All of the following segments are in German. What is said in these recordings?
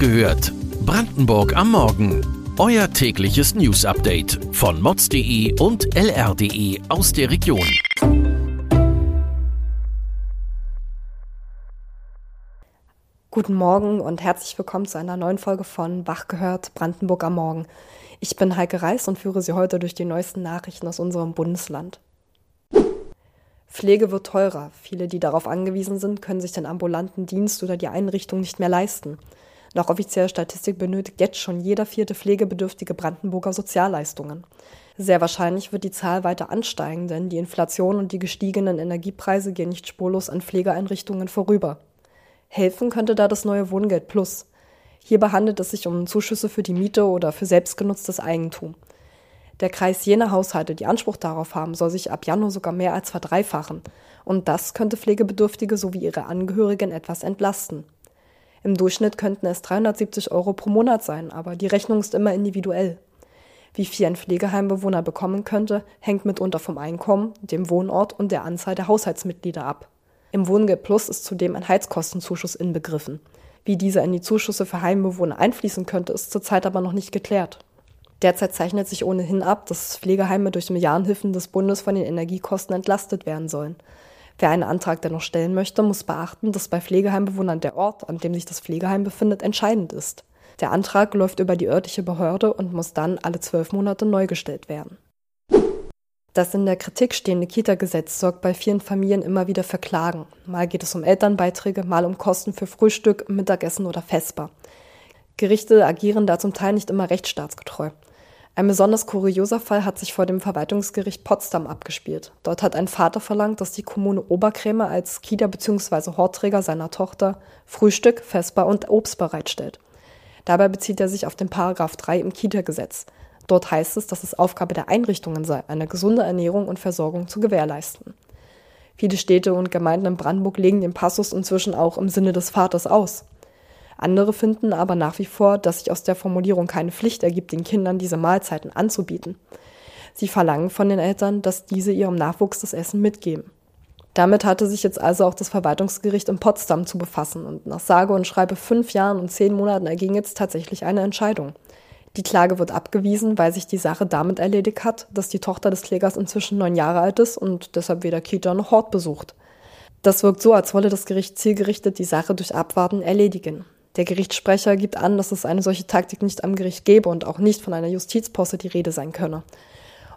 gehört? Brandenburg am Morgen. Euer tägliches News-Update von mods.de und lr.de aus der Region. Guten Morgen und herzlich willkommen zu einer neuen Folge von Wach gehört Brandenburg am Morgen. Ich bin Heike Reis und führe Sie heute durch die neuesten Nachrichten aus unserem Bundesland. Pflege wird teurer. Viele, die darauf angewiesen sind, können sich den ambulanten Dienst oder die Einrichtung nicht mehr leisten. Nach offizieller Statistik benötigt jetzt schon jeder vierte pflegebedürftige Brandenburger Sozialleistungen. Sehr wahrscheinlich wird die Zahl weiter ansteigen, denn die Inflation und die gestiegenen Energiepreise gehen nicht spurlos an Pflegeeinrichtungen vorüber. Helfen könnte da das neue Wohngeld Plus. Hierbei handelt es sich um Zuschüsse für die Miete oder für selbstgenutztes Eigentum. Der Kreis jener Haushalte, die Anspruch darauf haben, soll sich ab Januar sogar mehr als verdreifachen. Und das könnte Pflegebedürftige sowie ihre Angehörigen etwas entlasten. Im Durchschnitt könnten es 370 Euro pro Monat sein, aber die Rechnung ist immer individuell. Wie viel ein Pflegeheimbewohner bekommen könnte, hängt mitunter vom Einkommen, dem Wohnort und der Anzahl der Haushaltsmitglieder ab. Im Wohngeld Plus ist zudem ein Heizkostenzuschuss inbegriffen. Wie dieser in die Zuschüsse für Heimbewohner einfließen könnte, ist zurzeit aber noch nicht geklärt. Derzeit zeichnet sich ohnehin ab, dass Pflegeheime durch Milliardenhilfen des Bundes von den Energiekosten entlastet werden sollen. Wer einen Antrag dennoch stellen möchte, muss beachten, dass bei Pflegeheimbewohnern der Ort, an dem sich das Pflegeheim befindet, entscheidend ist. Der Antrag läuft über die örtliche Behörde und muss dann alle zwölf Monate neu gestellt werden. Das in der Kritik stehende Kita-Gesetz sorgt bei vielen Familien immer wieder für Klagen. Mal geht es um Elternbeiträge, mal um Kosten für Frühstück, Mittagessen oder Vesper. Gerichte agieren da zum Teil nicht immer rechtsstaatsgetreu. Ein besonders kurioser Fall hat sich vor dem Verwaltungsgericht Potsdam abgespielt. Dort hat ein Vater verlangt, dass die Kommune Oberkrämer als Kita- bzw. Hortträger seiner Tochter Frühstück, Vesper und Obst bereitstellt. Dabei bezieht er sich auf den Paragraph 3 im Kita-Gesetz. Dort heißt es, dass es Aufgabe der Einrichtungen sei, eine gesunde Ernährung und Versorgung zu gewährleisten. Viele Städte und Gemeinden in Brandenburg legen den Passus inzwischen auch im Sinne des Vaters aus. Andere finden aber nach wie vor, dass sich aus der Formulierung keine Pflicht ergibt, den Kindern diese Mahlzeiten anzubieten. Sie verlangen von den Eltern, dass diese ihrem Nachwuchs das Essen mitgeben. Damit hatte sich jetzt also auch das Verwaltungsgericht in Potsdam zu befassen und nach sage und schreibe fünf Jahren und zehn Monaten erging jetzt tatsächlich eine Entscheidung. Die Klage wird abgewiesen, weil sich die Sache damit erledigt hat, dass die Tochter des Klägers inzwischen neun Jahre alt ist und deshalb weder Kita noch Hort besucht. Das wirkt so, als wolle das Gericht zielgerichtet die Sache durch Abwarten erledigen. Der Gerichtssprecher gibt an, dass es eine solche Taktik nicht am Gericht gebe und auch nicht von einer Justizposse die Rede sein könne.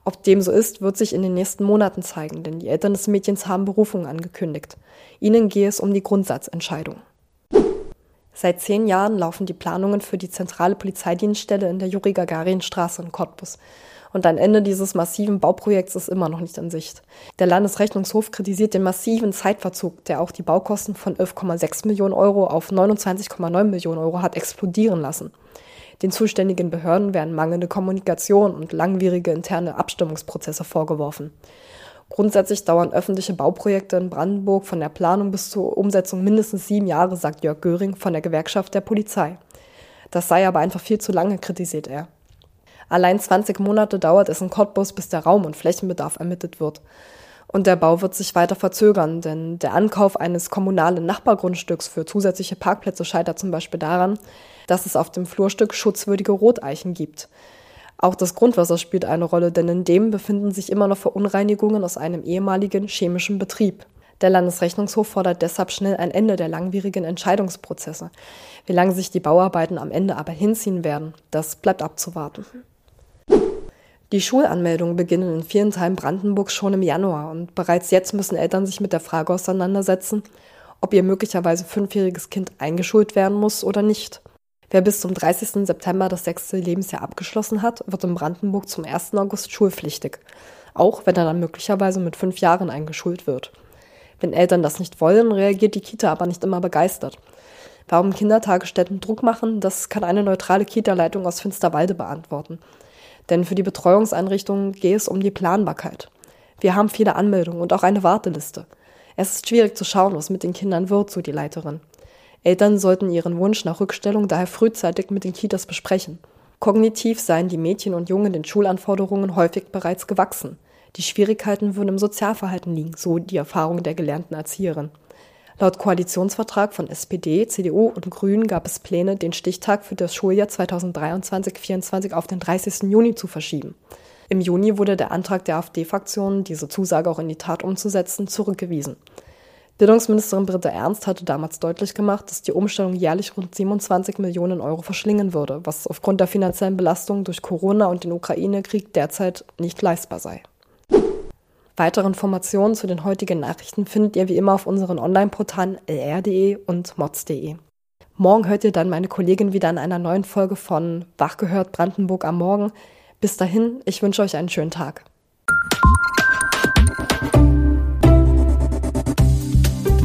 Ob dem so ist, wird sich in den nächsten Monaten zeigen, denn die Eltern des Mädchens haben Berufung angekündigt. Ihnen gehe es um die Grundsatzentscheidung. Seit zehn Jahren laufen die Planungen für die zentrale Polizeidienststelle in der Juri Gagarin Straße in Cottbus und ein Ende dieses massiven Bauprojekts ist immer noch nicht in Sicht. Der Landesrechnungshof kritisiert den massiven Zeitverzug, der auch die Baukosten von 11,6 Millionen Euro auf 29,9 Millionen Euro hat explodieren lassen. Den zuständigen Behörden werden mangelnde Kommunikation und langwierige interne Abstimmungsprozesse vorgeworfen. Grundsätzlich dauern öffentliche Bauprojekte in Brandenburg von der Planung bis zur Umsetzung mindestens sieben Jahre, sagt Jörg Göring von der Gewerkschaft der Polizei. Das sei aber einfach viel zu lange, kritisiert er. Allein 20 Monate dauert es in Cottbus, bis der Raum- und Flächenbedarf ermittelt wird. Und der Bau wird sich weiter verzögern, denn der Ankauf eines kommunalen Nachbargrundstücks für zusätzliche Parkplätze scheitert zum Beispiel daran, dass es auf dem Flurstück schutzwürdige Roteichen gibt. Auch das Grundwasser spielt eine Rolle, denn in dem befinden sich immer noch Verunreinigungen aus einem ehemaligen chemischen Betrieb. Der Landesrechnungshof fordert deshalb schnell ein Ende der langwierigen Entscheidungsprozesse. Wie lange sich die Bauarbeiten am Ende aber hinziehen werden, das bleibt abzuwarten. Die Schulanmeldungen beginnen in vielen Teilen Brandenburgs schon im Januar und bereits jetzt müssen Eltern sich mit der Frage auseinandersetzen, ob ihr möglicherweise fünfjähriges Kind eingeschult werden muss oder nicht. Wer bis zum 30. September das sechste Lebensjahr abgeschlossen hat, wird in Brandenburg zum 1. August schulpflichtig, auch wenn er dann möglicherweise mit fünf Jahren eingeschult wird. Wenn Eltern das nicht wollen, reagiert die Kita aber nicht immer begeistert. Warum Kindertagesstätten Druck machen, das kann eine neutrale Kita-Leitung aus Finsterwalde beantworten. Denn für die Betreuungseinrichtungen geht es um die Planbarkeit. Wir haben viele Anmeldungen und auch eine Warteliste. Es ist schwierig zu schauen, was mit den Kindern wird, so die Leiterin. Eltern sollten ihren Wunsch nach Rückstellung daher frühzeitig mit den Kitas besprechen. Kognitiv seien die Mädchen und Jungen den Schulanforderungen häufig bereits gewachsen. Die Schwierigkeiten würden im Sozialverhalten liegen, so die Erfahrung der gelernten Erzieherin. Laut Koalitionsvertrag von SPD, CDU und Grünen gab es Pläne, den Stichtag für das Schuljahr 2023-24 auf den 30. Juni zu verschieben. Im Juni wurde der Antrag der AfD-Fraktion, diese Zusage auch in die Tat umzusetzen, zurückgewiesen. Bildungsministerin Britta Ernst hatte damals deutlich gemacht, dass die Umstellung jährlich rund 27 Millionen Euro verschlingen würde, was aufgrund der finanziellen Belastung durch Corona und den Ukraine-Krieg derzeit nicht leistbar sei. Weitere Informationen zu den heutigen Nachrichten findet ihr wie immer auf unseren Online-Portalen lr.de und mods.de. Morgen hört ihr dann meine Kollegin wieder in einer neuen Folge von Wachgehört Brandenburg am Morgen. Bis dahin, ich wünsche euch einen schönen Tag.